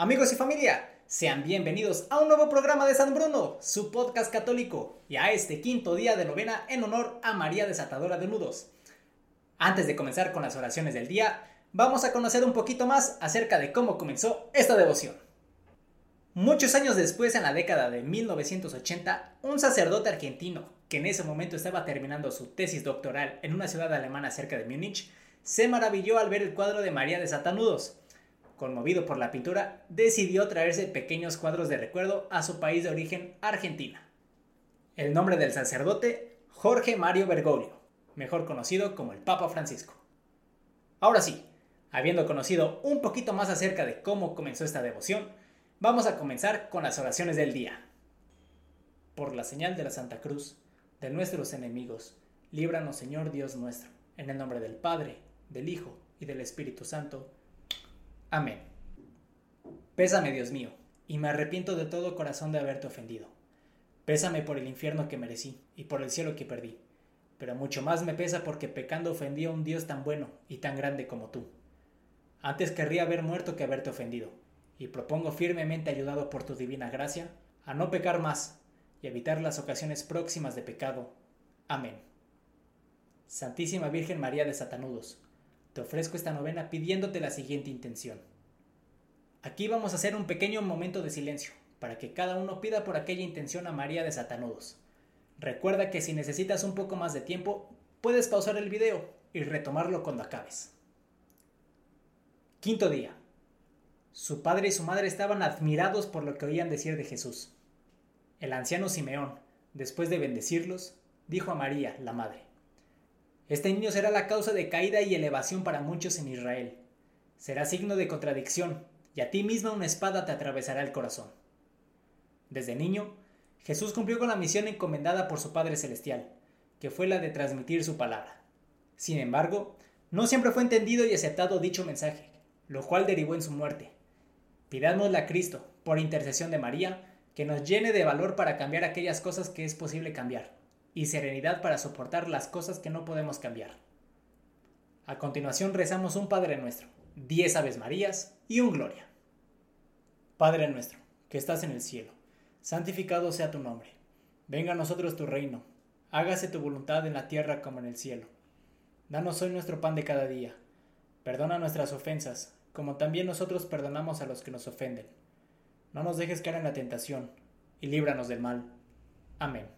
Amigos y familia, sean bienvenidos a un nuevo programa de San Bruno, su podcast católico, y a este quinto día de novena en honor a María Desatadora de Nudos. Antes de comenzar con las oraciones del día, vamos a conocer un poquito más acerca de cómo comenzó esta devoción. Muchos años después, en la década de 1980, un sacerdote argentino, que en ese momento estaba terminando su tesis doctoral en una ciudad alemana cerca de Múnich, se maravilló al ver el cuadro de María Desatanudos conmovido por la pintura, decidió traerse pequeños cuadros de recuerdo a su país de origen, Argentina. El nombre del sacerdote, Jorge Mario Bergoglio, mejor conocido como el Papa Francisco. Ahora sí, habiendo conocido un poquito más acerca de cómo comenzó esta devoción, vamos a comenzar con las oraciones del día. Por la señal de la Santa Cruz, de nuestros enemigos, líbranos Señor Dios nuestro, en el nombre del Padre, del Hijo y del Espíritu Santo. Amén. Pésame, Dios mío, y me arrepiento de todo corazón de haberte ofendido. Pésame por el infierno que merecí y por el cielo que perdí, pero mucho más me pesa porque pecando ofendí a un Dios tan bueno y tan grande como tú. Antes querría haber muerto que haberte ofendido, y propongo firmemente, ayudado por tu divina gracia, a no pecar más y evitar las ocasiones próximas de pecado. Amén. Santísima Virgen María de Satanudos, te ofrezco esta novena pidiéndote la siguiente intención. Aquí vamos a hacer un pequeño momento de silencio, para que cada uno pida por aquella intención a María de Satanudos. Recuerda que si necesitas un poco más de tiempo, puedes pausar el video y retomarlo cuando acabes. Quinto día. Su padre y su madre estaban admirados por lo que oían decir de Jesús. El anciano Simeón, después de bendecirlos, dijo a María, la madre, este niño será la causa de caída y elevación para muchos en Israel. Será signo de contradicción, y a ti misma una espada te atravesará el corazón. Desde niño, Jesús cumplió con la misión encomendada por su Padre Celestial, que fue la de transmitir su palabra. Sin embargo, no siempre fue entendido y aceptado dicho mensaje, lo cual derivó en su muerte. Pidámosle a Cristo, por intercesión de María, que nos llene de valor para cambiar aquellas cosas que es posible cambiar y serenidad para soportar las cosas que no podemos cambiar. A continuación rezamos un Padre nuestro, diez Aves Marías y un Gloria. Padre nuestro, que estás en el cielo, santificado sea tu nombre. Venga a nosotros tu reino, hágase tu voluntad en la tierra como en el cielo. Danos hoy nuestro pan de cada día. Perdona nuestras ofensas, como también nosotros perdonamos a los que nos ofenden. No nos dejes caer en la tentación, y líbranos del mal. Amén.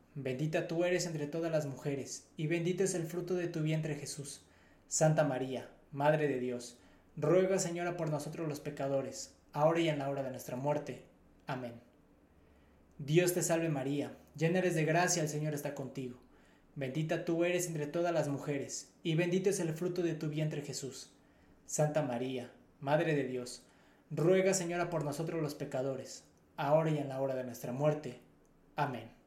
Bendita tú eres entre todas las mujeres, y bendito es el fruto de tu vientre Jesús. Santa María, Madre de Dios, ruega Señora por nosotros los pecadores, ahora y en la hora de nuestra muerte. Amén. Dios te salve María, llena eres de gracia, el Señor está contigo. Bendita tú eres entre todas las mujeres, y bendito es el fruto de tu vientre Jesús. Santa María, Madre de Dios, ruega Señora por nosotros los pecadores, ahora y en la hora de nuestra muerte. Amén.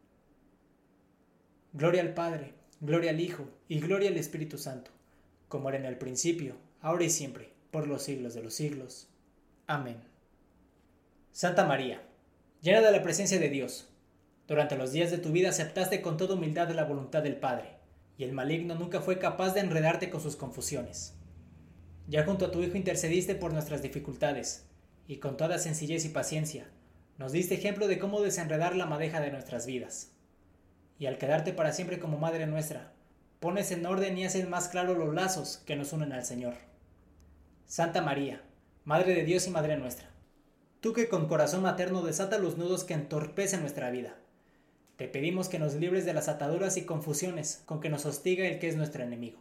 Gloria al Padre, gloria al Hijo, y gloria al Espíritu Santo, como era en el principio, ahora y siempre, por los siglos de los siglos. Amén. Santa María, llena de la presencia de Dios, durante los días de tu vida aceptaste con toda humildad la voluntad del Padre, y el maligno nunca fue capaz de enredarte con sus confusiones. Ya junto a tu Hijo intercediste por nuestras dificultades, y con toda sencillez y paciencia, nos diste ejemplo de cómo desenredar la madeja de nuestras vidas. Y al quedarte para siempre como Madre nuestra, pones en orden y haces más claro los lazos que nos unen al Señor. Santa María, Madre de Dios y Madre nuestra, tú que con corazón materno desata los nudos que entorpecen nuestra vida, te pedimos que nos libres de las ataduras y confusiones con que nos hostiga el que es nuestro enemigo.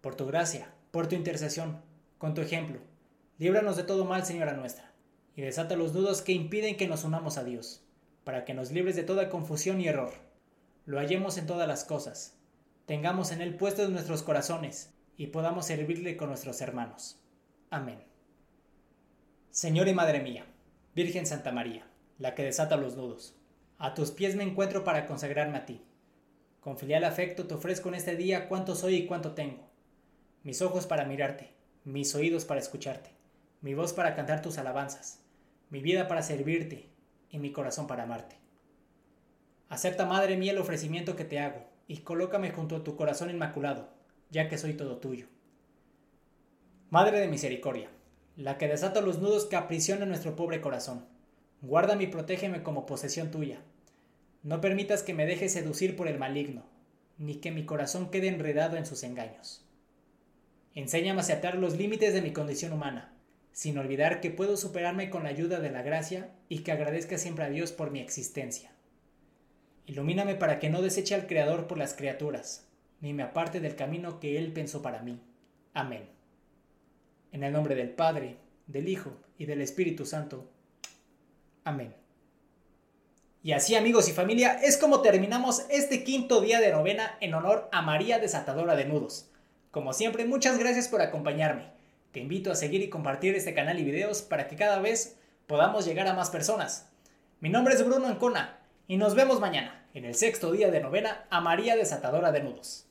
Por tu gracia, por tu intercesión, con tu ejemplo, líbranos de todo mal, Señora nuestra, y desata los nudos que impiden que nos unamos a Dios, para que nos libres de toda confusión y error. Lo hallemos en todas las cosas, tengamos en Él puestos nuestros corazones, y podamos servirle con nuestros hermanos. Amén. Señor y Madre mía, Virgen Santa María, la que desata los nudos, a tus pies me encuentro para consagrarme a ti. Con filial afecto te ofrezco en este día cuánto soy y cuánto tengo. Mis ojos para mirarte, mis oídos para escucharte, mi voz para cantar tus alabanzas, mi vida para servirte y mi corazón para amarte. Acepta, Madre mía, el ofrecimiento que te hago y colócame junto a tu corazón inmaculado, ya que soy todo tuyo. Madre de misericordia, la que desata los nudos que aprisionan nuestro pobre corazón Guárdame y protégeme como posesión tuya. No permitas que me deje seducir por el maligno, ni que mi corazón quede enredado en sus engaños. Enséñame a aceptar los límites de mi condición humana, sin olvidar que puedo superarme con la ayuda de la gracia y que agradezca siempre a Dios por mi existencia. Ilumíname para que no deseche al Creador por las criaturas, ni me aparte del camino que Él pensó para mí. Amén. En el nombre del Padre, del Hijo y del Espíritu Santo. Amén. Y así amigos y familia es como terminamos este quinto día de novena en honor a María Desatadora de Nudos. Como siempre, muchas gracias por acompañarme. Te invito a seguir y compartir este canal y videos para que cada vez podamos llegar a más personas. Mi nombre es Bruno Ancona y nos vemos mañana en el sexto día de novena a María Desatadora de Nudos.